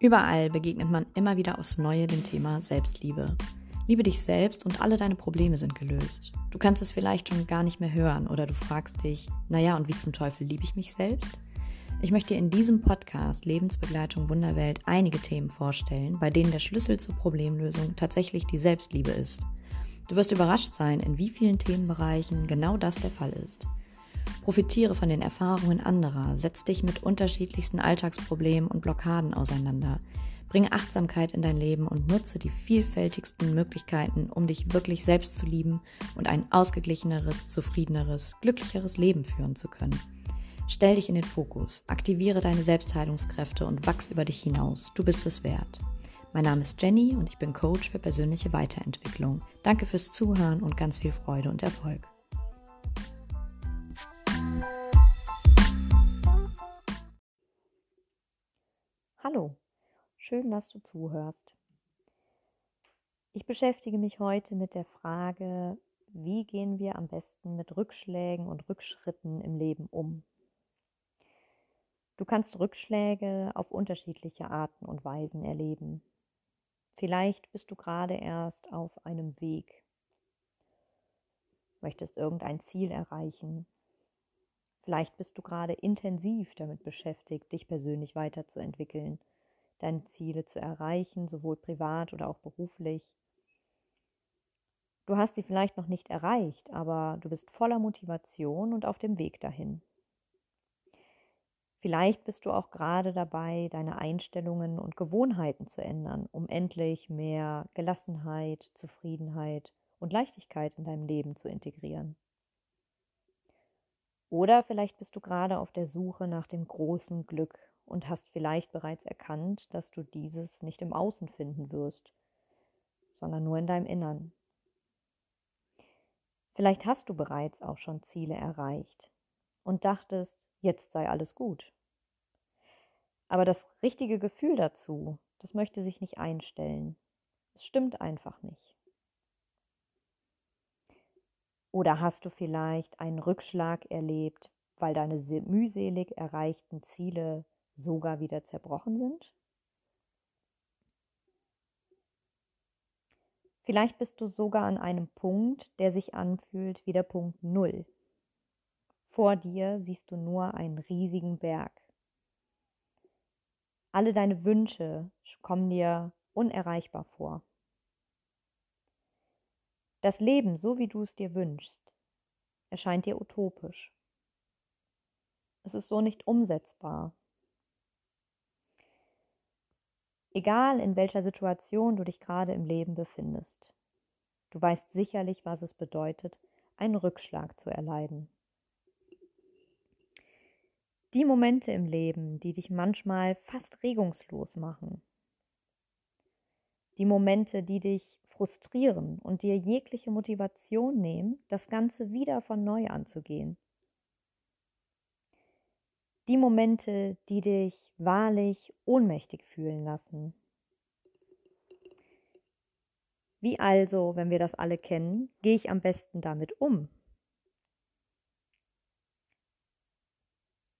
Überall begegnet man immer wieder aufs Neue dem Thema Selbstliebe. Liebe dich selbst und alle deine Probleme sind gelöst. Du kannst es vielleicht schon gar nicht mehr hören oder du fragst dich, naja, und wie zum Teufel liebe ich mich selbst? Ich möchte in diesem Podcast Lebensbegleitung Wunderwelt einige Themen vorstellen, bei denen der Schlüssel zur Problemlösung tatsächlich die Selbstliebe ist. Du wirst überrascht sein, in wie vielen Themenbereichen genau das der Fall ist. Profitiere von den Erfahrungen anderer, setz dich mit unterschiedlichsten Alltagsproblemen und Blockaden auseinander. Bringe Achtsamkeit in dein Leben und nutze die vielfältigsten Möglichkeiten, um dich wirklich selbst zu lieben und ein ausgeglicheneres, zufriedeneres, glücklicheres Leben führen zu können. Stell dich in den Fokus, aktiviere deine Selbstheilungskräfte und wachs über dich hinaus. Du bist es wert. Mein Name ist Jenny und ich bin Coach für persönliche Weiterentwicklung. Danke fürs Zuhören und ganz viel Freude und Erfolg. Hallo, schön, dass du zuhörst. Ich beschäftige mich heute mit der Frage, wie gehen wir am besten mit Rückschlägen und Rückschritten im Leben um? Du kannst Rückschläge auf unterschiedliche Arten und Weisen erleben. Vielleicht bist du gerade erst auf einem Weg, möchtest irgendein Ziel erreichen, Vielleicht bist du gerade intensiv damit beschäftigt, dich persönlich weiterzuentwickeln, deine Ziele zu erreichen, sowohl privat oder auch beruflich. Du hast sie vielleicht noch nicht erreicht, aber du bist voller Motivation und auf dem Weg dahin. Vielleicht bist du auch gerade dabei, deine Einstellungen und Gewohnheiten zu ändern, um endlich mehr Gelassenheit, Zufriedenheit und Leichtigkeit in deinem Leben zu integrieren. Oder vielleicht bist du gerade auf der Suche nach dem großen Glück und hast vielleicht bereits erkannt, dass du dieses nicht im Außen finden wirst, sondern nur in deinem Innern. Vielleicht hast du bereits auch schon Ziele erreicht und dachtest, jetzt sei alles gut. Aber das richtige Gefühl dazu, das möchte sich nicht einstellen. Es stimmt einfach nicht. Oder hast du vielleicht einen Rückschlag erlebt, weil deine mühselig erreichten Ziele sogar wieder zerbrochen sind? Vielleicht bist du sogar an einem Punkt, der sich anfühlt wie der Punkt Null. Vor dir siehst du nur einen riesigen Berg. Alle deine Wünsche kommen dir unerreichbar vor. Das Leben, so wie du es dir wünschst, erscheint dir utopisch. Es ist so nicht umsetzbar. Egal in welcher Situation du dich gerade im Leben befindest, du weißt sicherlich, was es bedeutet, einen Rückschlag zu erleiden. Die Momente im Leben, die dich manchmal fast regungslos machen. Die Momente, die dich frustrieren und dir jegliche Motivation nehmen, das Ganze wieder von neu anzugehen. Die Momente, die dich wahrlich ohnmächtig fühlen lassen. Wie also, wenn wir das alle kennen, gehe ich am besten damit um?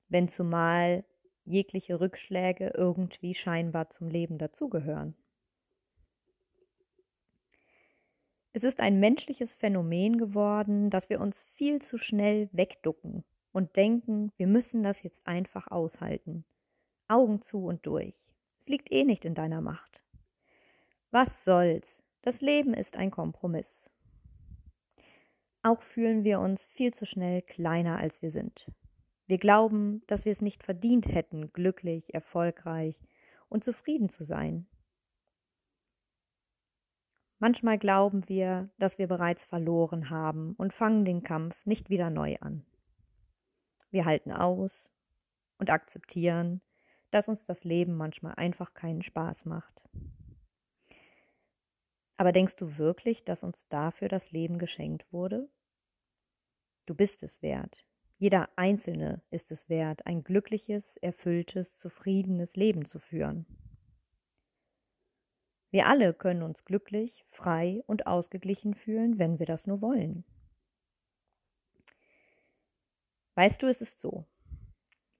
Wenn zumal jegliche Rückschläge irgendwie scheinbar zum Leben dazugehören. Es ist ein menschliches Phänomen geworden, dass wir uns viel zu schnell wegducken und denken, wir müssen das jetzt einfach aushalten. Augen zu und durch. Es liegt eh nicht in deiner Macht. Was soll's? Das Leben ist ein Kompromiss. Auch fühlen wir uns viel zu schnell kleiner, als wir sind. Wir glauben, dass wir es nicht verdient hätten, glücklich, erfolgreich und zufrieden zu sein. Manchmal glauben wir, dass wir bereits verloren haben und fangen den Kampf nicht wieder neu an. Wir halten aus und akzeptieren, dass uns das Leben manchmal einfach keinen Spaß macht. Aber denkst du wirklich, dass uns dafür das Leben geschenkt wurde? Du bist es wert. Jeder Einzelne ist es wert, ein glückliches, erfülltes, zufriedenes Leben zu führen. Wir alle können uns glücklich, frei und ausgeglichen fühlen, wenn wir das nur wollen. Weißt du, es ist so.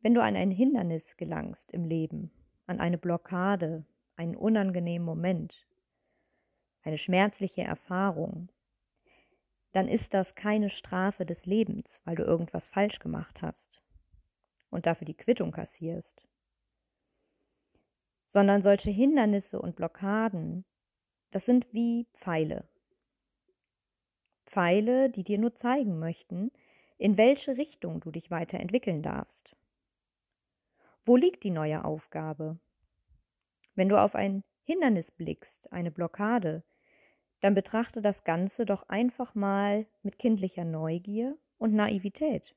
Wenn du an ein Hindernis gelangst im Leben, an eine Blockade, einen unangenehmen Moment, eine schmerzliche Erfahrung, dann ist das keine Strafe des Lebens, weil du irgendwas falsch gemacht hast und dafür die Quittung kassierst, sondern solche Hindernisse und Blockaden, das sind wie Pfeile. Pfeile, die dir nur zeigen möchten, in welche Richtung du dich weiterentwickeln darfst. Wo liegt die neue Aufgabe? Wenn du auf ein Hindernis blickst, eine Blockade, dann betrachte das Ganze doch einfach mal mit kindlicher Neugier und Naivität.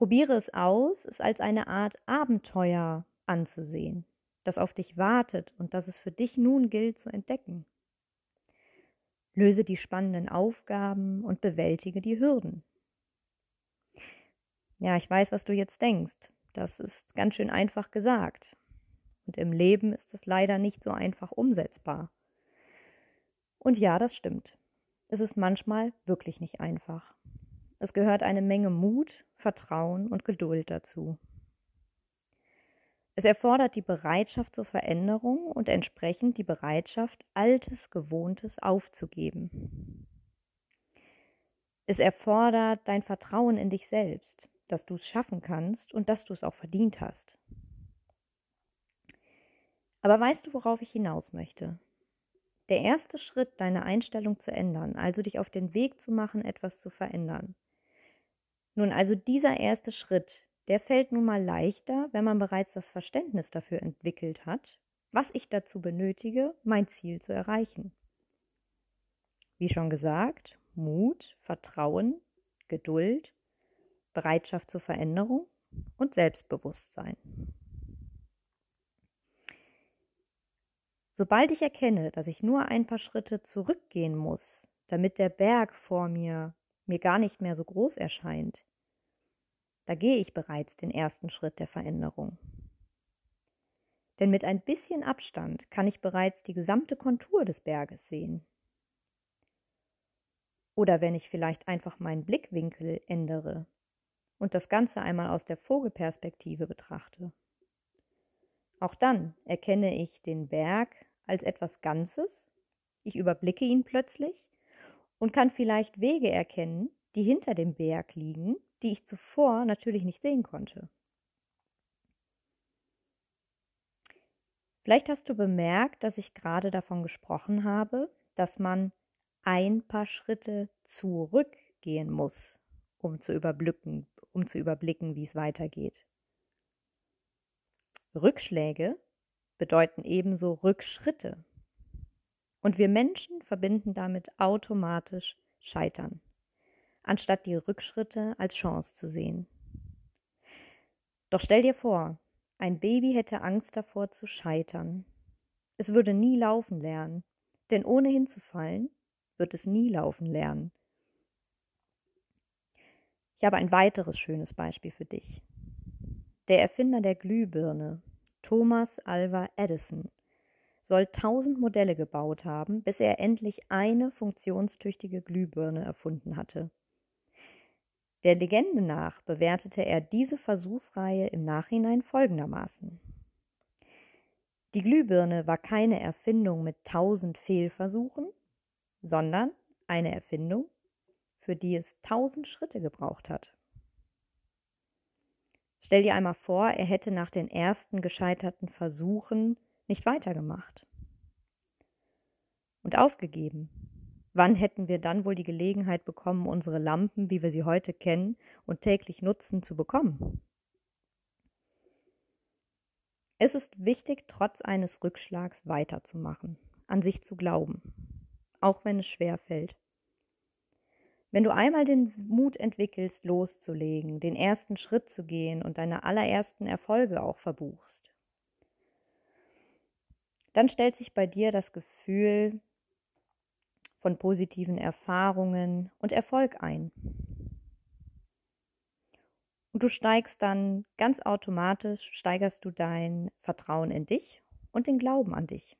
Probiere es aus, es als eine Art Abenteuer anzusehen, das auf dich wartet und das es für dich nun gilt zu entdecken. Löse die spannenden Aufgaben und bewältige die Hürden. Ja, ich weiß, was du jetzt denkst. Das ist ganz schön einfach gesagt. Und im Leben ist es leider nicht so einfach umsetzbar. Und ja, das stimmt. Es ist manchmal wirklich nicht einfach. Es gehört eine Menge Mut, Vertrauen und Geduld dazu. Es erfordert die Bereitschaft zur Veränderung und entsprechend die Bereitschaft, Altes, Gewohntes aufzugeben. Es erfordert dein Vertrauen in dich selbst, dass du es schaffen kannst und dass du es auch verdient hast. Aber weißt du, worauf ich hinaus möchte? Der erste Schritt, deine Einstellung zu ändern, also dich auf den Weg zu machen, etwas zu verändern. Nun, also dieser erste Schritt, der fällt nun mal leichter, wenn man bereits das Verständnis dafür entwickelt hat, was ich dazu benötige, mein Ziel zu erreichen. Wie schon gesagt, Mut, Vertrauen, Geduld, Bereitschaft zur Veränderung und Selbstbewusstsein. Sobald ich erkenne, dass ich nur ein paar Schritte zurückgehen muss, damit der Berg vor mir mir gar nicht mehr so groß erscheint, da gehe ich bereits den ersten Schritt der Veränderung. Denn mit ein bisschen Abstand kann ich bereits die gesamte Kontur des Berges sehen. Oder wenn ich vielleicht einfach meinen Blickwinkel ändere und das Ganze einmal aus der Vogelperspektive betrachte. Auch dann erkenne ich den Berg als etwas Ganzes, ich überblicke ihn plötzlich und kann vielleicht Wege erkennen, die hinter dem Berg liegen, die ich zuvor natürlich nicht sehen konnte. Vielleicht hast du bemerkt, dass ich gerade davon gesprochen habe, dass man ein paar Schritte zurückgehen muss, um zu überblicken, um zu überblicken, wie es weitergeht. Rückschläge bedeuten ebenso Rückschritte. Und wir Menschen verbinden damit automatisch Scheitern, anstatt die Rückschritte als Chance zu sehen. Doch stell dir vor, ein Baby hätte Angst davor zu scheitern. Es würde nie laufen lernen, denn ohne hinzufallen wird es nie laufen lernen. Ich habe ein weiteres schönes Beispiel für dich. Der Erfinder der Glühbirne Thomas Alva Edison soll tausend Modelle gebaut haben, bis er endlich eine funktionstüchtige Glühbirne erfunden hatte. Der Legende nach bewertete er diese Versuchsreihe im Nachhinein folgendermaßen. Die Glühbirne war keine Erfindung mit tausend Fehlversuchen, sondern eine Erfindung, für die es tausend Schritte gebraucht hat. Stell dir einmal vor, er hätte nach den ersten gescheiterten Versuchen nicht weitergemacht und aufgegeben. Wann hätten wir dann wohl die Gelegenheit bekommen, unsere Lampen, wie wir sie heute kennen und täglich nutzen, zu bekommen? Es ist wichtig, trotz eines Rückschlags weiterzumachen, an sich zu glauben, auch wenn es schwer fällt. Wenn du einmal den Mut entwickelst, loszulegen, den ersten Schritt zu gehen und deine allerersten Erfolge auch verbuchst, dann stellt sich bei dir das Gefühl von positiven Erfahrungen und Erfolg ein. Und du steigst dann ganz automatisch, steigerst du dein Vertrauen in dich und den Glauben an dich.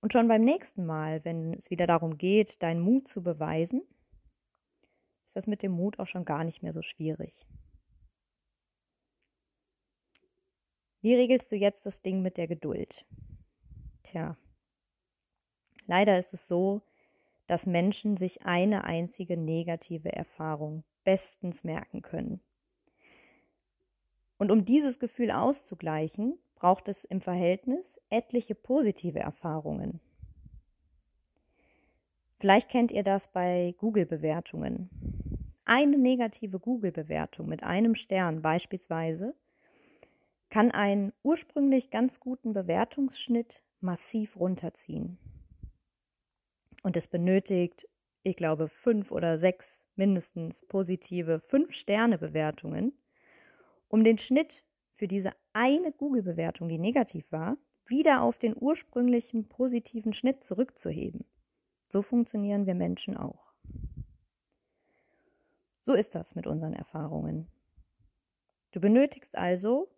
Und schon beim nächsten Mal, wenn es wieder darum geht, deinen Mut zu beweisen, ist das mit dem Mut auch schon gar nicht mehr so schwierig. Wie regelst du jetzt das Ding mit der Geduld? Tja, leider ist es so, dass Menschen sich eine einzige negative Erfahrung bestens merken können. Und um dieses Gefühl auszugleichen, braucht es im Verhältnis etliche positive Erfahrungen. Vielleicht kennt ihr das bei Google-Bewertungen. Eine negative Google-Bewertung mit einem Stern beispielsweise kann einen ursprünglich ganz guten Bewertungsschnitt massiv runterziehen. Und es benötigt, ich glaube, fünf oder sechs mindestens positive Fünf-Sterne-Bewertungen, um den Schnitt für diese eine Google-Bewertung, die negativ war, wieder auf den ursprünglichen positiven Schnitt zurückzuheben. So funktionieren wir Menschen auch. So ist das mit unseren Erfahrungen. Du benötigst also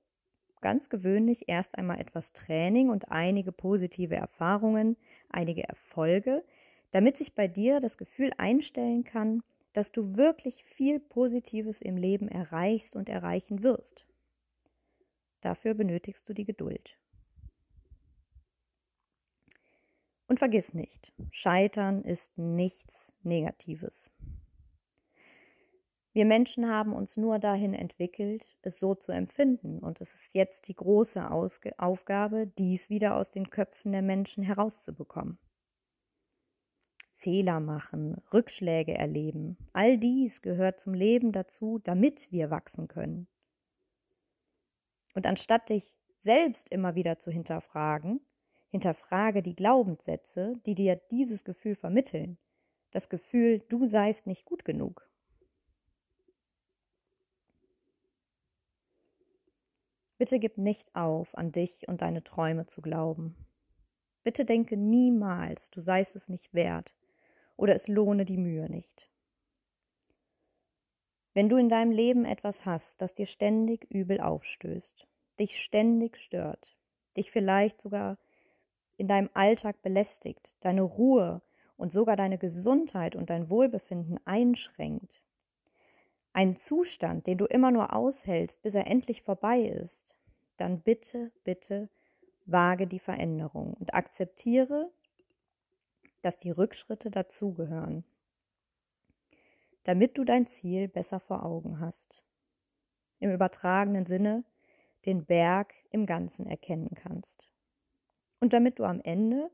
ganz gewöhnlich erst einmal etwas Training und einige positive Erfahrungen, einige Erfolge, damit sich bei dir das Gefühl einstellen kann, dass du wirklich viel Positives im Leben erreichst und erreichen wirst. Dafür benötigst du die Geduld. Und vergiss nicht, Scheitern ist nichts Negatives. Wir Menschen haben uns nur dahin entwickelt, es so zu empfinden, und es ist jetzt die große Ausge Aufgabe, dies wieder aus den Köpfen der Menschen herauszubekommen. Fehler machen, Rückschläge erleben, all dies gehört zum Leben dazu, damit wir wachsen können. Und anstatt dich selbst immer wieder zu hinterfragen, hinterfrage die Glaubenssätze, die dir dieses Gefühl vermitteln. Das Gefühl, du seist nicht gut genug. Bitte gib nicht auf, an dich und deine Träume zu glauben. Bitte denke niemals, du seist es nicht wert oder es lohne die Mühe nicht. Wenn du in deinem Leben etwas hast, das dir ständig übel aufstößt, dich ständig stört, dich vielleicht sogar in deinem Alltag belästigt, deine Ruhe und sogar deine Gesundheit und dein Wohlbefinden einschränkt, ein Zustand, den du immer nur aushältst, bis er endlich vorbei ist, dann bitte, bitte wage die Veränderung und akzeptiere, dass die Rückschritte dazugehören damit du dein Ziel besser vor Augen hast. Im übertragenen Sinne den Berg im Ganzen erkennen kannst. Und damit du am Ende,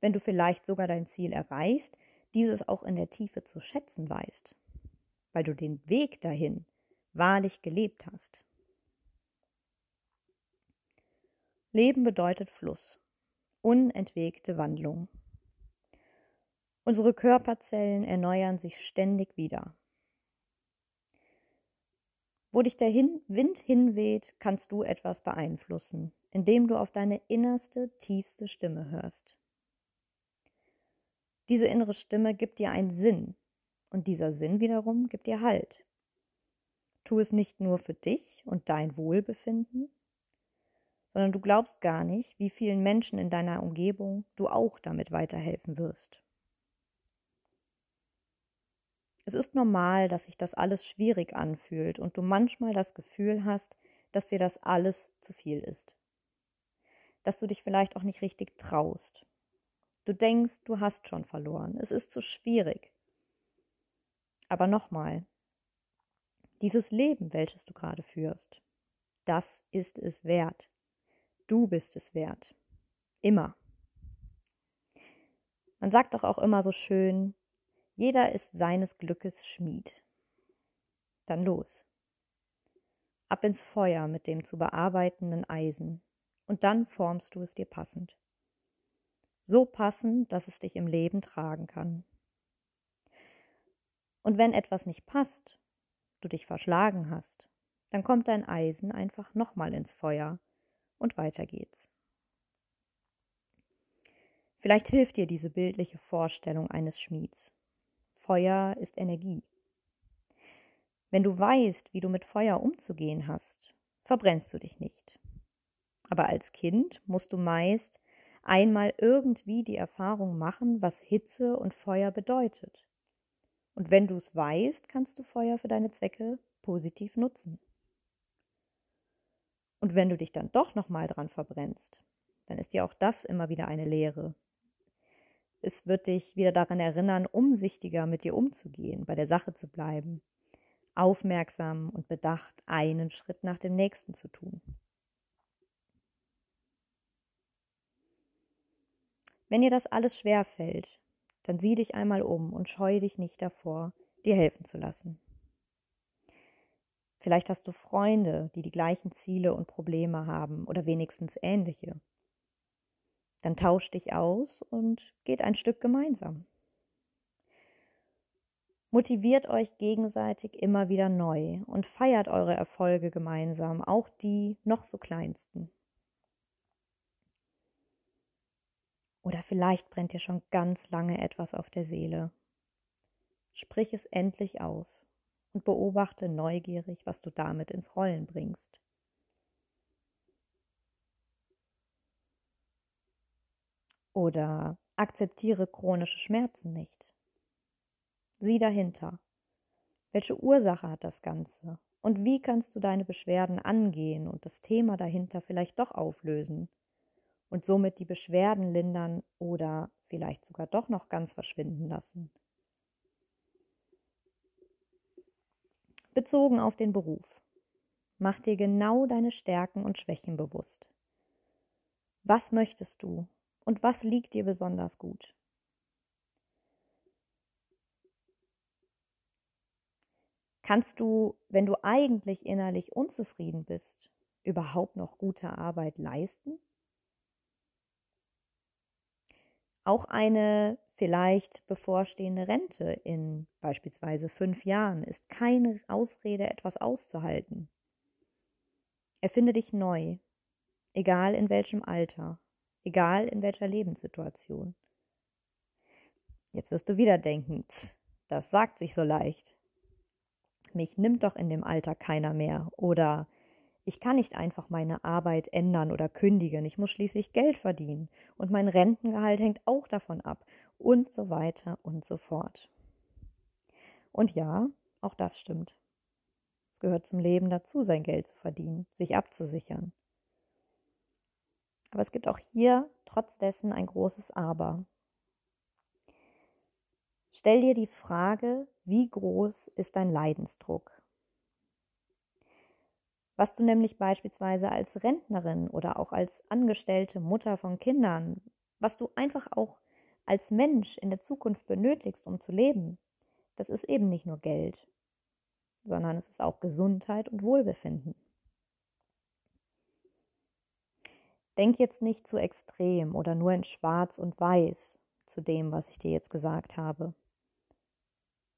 wenn du vielleicht sogar dein Ziel erreichst, dieses auch in der Tiefe zu schätzen weißt, weil du den Weg dahin wahrlich gelebt hast. Leben bedeutet Fluss, unentwegte Wandlung. Unsere Körperzellen erneuern sich ständig wieder. Wo dich der Hin Wind hinweht, kannst du etwas beeinflussen, indem du auf deine innerste, tiefste Stimme hörst. Diese innere Stimme gibt dir einen Sinn und dieser Sinn wiederum gibt dir Halt. Tu es nicht nur für dich und dein Wohlbefinden, sondern du glaubst gar nicht, wie vielen Menschen in deiner Umgebung du auch damit weiterhelfen wirst. Es ist normal, dass sich das alles schwierig anfühlt und du manchmal das Gefühl hast, dass dir das alles zu viel ist. Dass du dich vielleicht auch nicht richtig traust. Du denkst, du hast schon verloren. Es ist zu schwierig. Aber nochmal, dieses Leben, welches du gerade führst, das ist es wert. Du bist es wert. Immer. Man sagt doch auch immer so schön, jeder ist seines Glückes Schmied. Dann los. Ab ins Feuer mit dem zu bearbeitenden Eisen, und dann formst du es dir passend. So passend, dass es dich im Leben tragen kann. Und wenn etwas nicht passt, du dich verschlagen hast, dann kommt dein Eisen einfach nochmal ins Feuer und weiter geht's. Vielleicht hilft dir diese bildliche Vorstellung eines Schmieds. Feuer ist Energie. Wenn du weißt, wie du mit Feuer umzugehen hast, verbrennst du dich nicht. Aber als Kind musst du meist einmal irgendwie die Erfahrung machen, was Hitze und Feuer bedeutet. Und wenn du es weißt, kannst du Feuer für deine Zwecke positiv nutzen. Und wenn du dich dann doch nochmal dran verbrennst, dann ist dir auch das immer wieder eine Lehre. Es wird dich wieder daran erinnern, umsichtiger mit dir umzugehen, bei der Sache zu bleiben, aufmerksam und bedacht einen Schritt nach dem nächsten zu tun. Wenn dir das alles schwer fällt, dann sieh dich einmal um und scheue dich nicht davor, dir helfen zu lassen. Vielleicht hast du Freunde, die die gleichen Ziele und Probleme haben oder wenigstens ähnliche. Dann tauscht dich aus und geht ein Stück gemeinsam. Motiviert euch gegenseitig immer wieder neu und feiert eure Erfolge gemeinsam, auch die noch so kleinsten. Oder vielleicht brennt dir schon ganz lange etwas auf der Seele. Sprich es endlich aus und beobachte neugierig, was du damit ins Rollen bringst. Oder akzeptiere chronische Schmerzen nicht. Sieh dahinter. Welche Ursache hat das Ganze? Und wie kannst du deine Beschwerden angehen und das Thema dahinter vielleicht doch auflösen und somit die Beschwerden lindern oder vielleicht sogar doch noch ganz verschwinden lassen? Bezogen auf den Beruf. Mach dir genau deine Stärken und Schwächen bewusst. Was möchtest du und was liegt dir besonders gut? Kannst du, wenn du eigentlich innerlich unzufrieden bist, überhaupt noch gute Arbeit leisten? Auch eine vielleicht bevorstehende Rente in beispielsweise fünf Jahren ist keine Ausrede, etwas auszuhalten. Erfinde dich neu, egal in welchem Alter, egal in welcher Lebenssituation. Jetzt wirst du wieder denken, das sagt sich so leicht mich nimmt doch in dem Alter keiner mehr oder ich kann nicht einfach meine Arbeit ändern oder kündigen, ich muss schließlich Geld verdienen und mein Rentengehalt hängt auch davon ab und so weiter und so fort. Und ja, auch das stimmt. Es gehört zum Leben dazu, sein Geld zu verdienen, sich abzusichern. Aber es gibt auch hier trotz dessen ein großes Aber. Stell dir die Frage, wie groß ist dein Leidensdruck? Was du nämlich beispielsweise als Rentnerin oder auch als angestellte Mutter von Kindern, was du einfach auch als Mensch in der Zukunft benötigst, um zu leben, das ist eben nicht nur Geld, sondern es ist auch Gesundheit und Wohlbefinden. Denk jetzt nicht zu extrem oder nur in Schwarz und Weiß zu dem, was ich dir jetzt gesagt habe.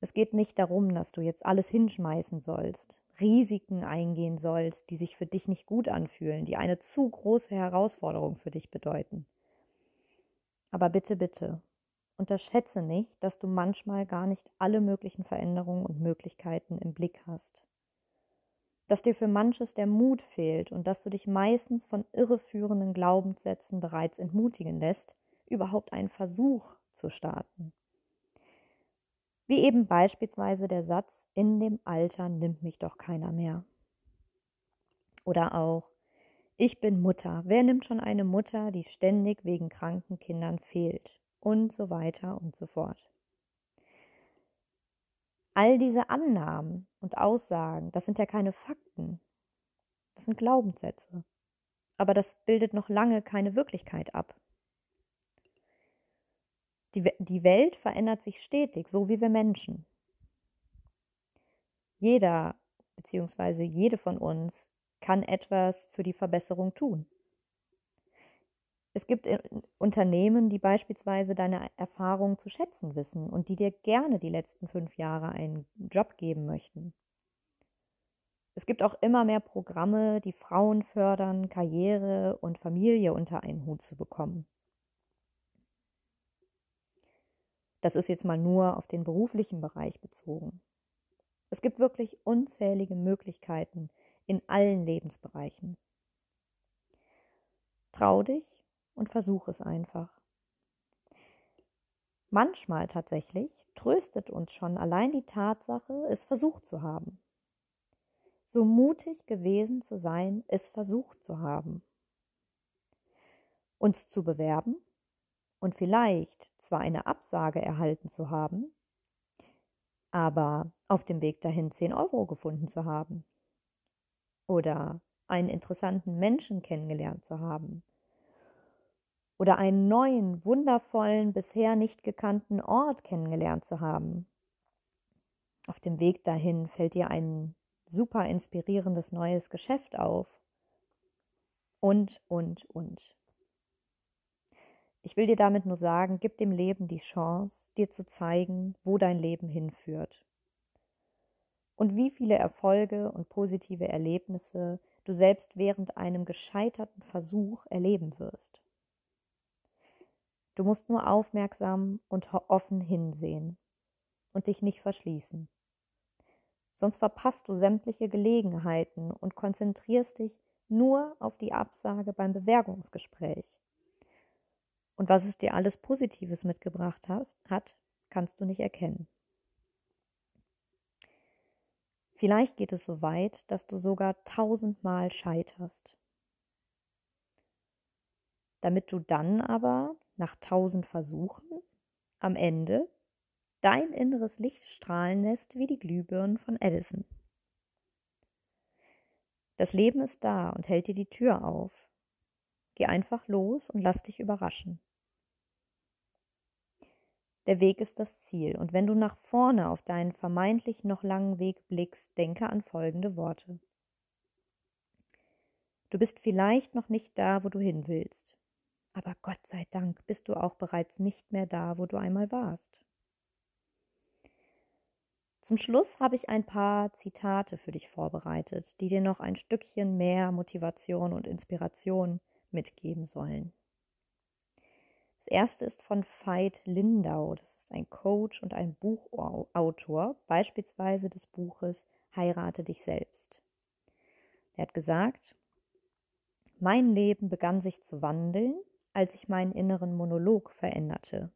Es geht nicht darum, dass du jetzt alles hinschmeißen sollst, Risiken eingehen sollst, die sich für dich nicht gut anfühlen, die eine zu große Herausforderung für dich bedeuten. Aber bitte, bitte, unterschätze nicht, dass du manchmal gar nicht alle möglichen Veränderungen und Möglichkeiten im Blick hast. Dass dir für manches der Mut fehlt und dass du dich meistens von irreführenden Glaubenssätzen bereits entmutigen lässt, überhaupt einen Versuch zu starten. Wie eben beispielsweise der Satz, in dem Alter nimmt mich doch keiner mehr. Oder auch, ich bin Mutter. Wer nimmt schon eine Mutter, die ständig wegen kranken Kindern fehlt? Und so weiter und so fort. All diese Annahmen und Aussagen, das sind ja keine Fakten. Das sind Glaubenssätze. Aber das bildet noch lange keine Wirklichkeit ab. Die, die Welt verändert sich stetig, so wie wir Menschen. Jeder bzw. jede von uns kann etwas für die Verbesserung tun. Es gibt Unternehmen, die beispielsweise deine Erfahrung zu schätzen wissen und die dir gerne die letzten fünf Jahre einen Job geben möchten. Es gibt auch immer mehr Programme, die Frauen fördern, Karriere und Familie unter einen Hut zu bekommen. Das ist jetzt mal nur auf den beruflichen Bereich bezogen. Es gibt wirklich unzählige Möglichkeiten in allen Lebensbereichen. Trau dich und versuch es einfach. Manchmal tatsächlich tröstet uns schon allein die Tatsache, es versucht zu haben. so mutig gewesen zu sein, es versucht zu haben. Uns zu bewerben und vielleicht zwar eine Absage erhalten zu haben, aber auf dem Weg dahin 10 Euro gefunden zu haben oder einen interessanten Menschen kennengelernt zu haben oder einen neuen, wundervollen, bisher nicht gekannten Ort kennengelernt zu haben. Auf dem Weg dahin fällt dir ein super inspirierendes neues Geschäft auf. Und, und, und. Ich will dir damit nur sagen, gib dem Leben die Chance, dir zu zeigen, wo dein Leben hinführt. Und wie viele Erfolge und positive Erlebnisse du selbst während einem gescheiterten Versuch erleben wirst. Du musst nur aufmerksam und offen hinsehen und dich nicht verschließen. Sonst verpasst du sämtliche Gelegenheiten und konzentrierst dich nur auf die Absage beim Bewerbungsgespräch. Und was es dir alles Positives mitgebracht hat, kannst du nicht erkennen. Vielleicht geht es so weit, dass du sogar tausendmal scheiterst. Damit du dann aber nach tausend Versuchen am Ende dein inneres Licht strahlen lässt wie die Glühbirnen von Edison. Das Leben ist da und hält dir die Tür auf. Geh einfach los und lass dich überraschen. Der Weg ist das Ziel, und wenn du nach vorne auf deinen vermeintlich noch langen Weg blickst, denke an folgende Worte. Du bist vielleicht noch nicht da, wo du hin willst, aber Gott sei Dank bist du auch bereits nicht mehr da, wo du einmal warst. Zum Schluss habe ich ein paar Zitate für dich vorbereitet, die dir noch ein Stückchen mehr Motivation und Inspiration mitgeben sollen. Das erste ist von Veit Lindau. Das ist ein Coach und ein Buchautor, beispielsweise des Buches Heirate dich selbst. Er hat gesagt, mein Leben begann sich zu wandeln, als ich meinen inneren Monolog veränderte.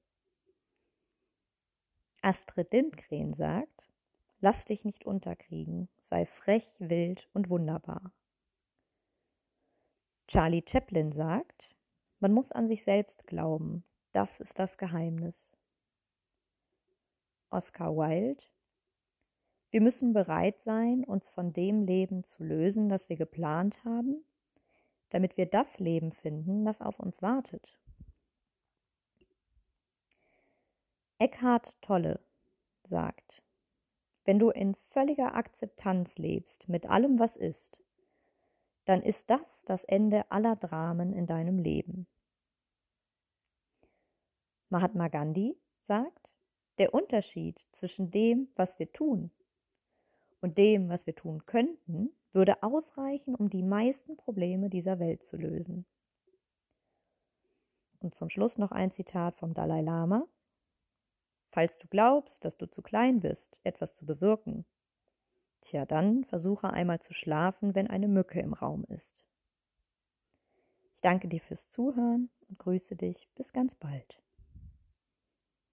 Astrid Lindgren sagt, lass dich nicht unterkriegen, sei frech, wild und wunderbar. Charlie Chaplin sagt, man muss an sich selbst glauben, das ist das Geheimnis. Oscar Wilde Wir müssen bereit sein, uns von dem Leben zu lösen, das wir geplant haben damit wir das Leben finden, das auf uns wartet. Eckhart Tolle sagt, wenn du in völliger Akzeptanz lebst mit allem, was ist, dann ist das das Ende aller Dramen in deinem Leben. Mahatma Gandhi sagt, der Unterschied zwischen dem, was wir tun und dem, was wir tun könnten, würde ausreichen, um die meisten Probleme dieser Welt zu lösen. Und zum Schluss noch ein Zitat vom Dalai Lama. Falls du glaubst, dass du zu klein bist, etwas zu bewirken, tja, dann versuche einmal zu schlafen, wenn eine Mücke im Raum ist. Ich danke dir fürs Zuhören und grüße dich bis ganz bald.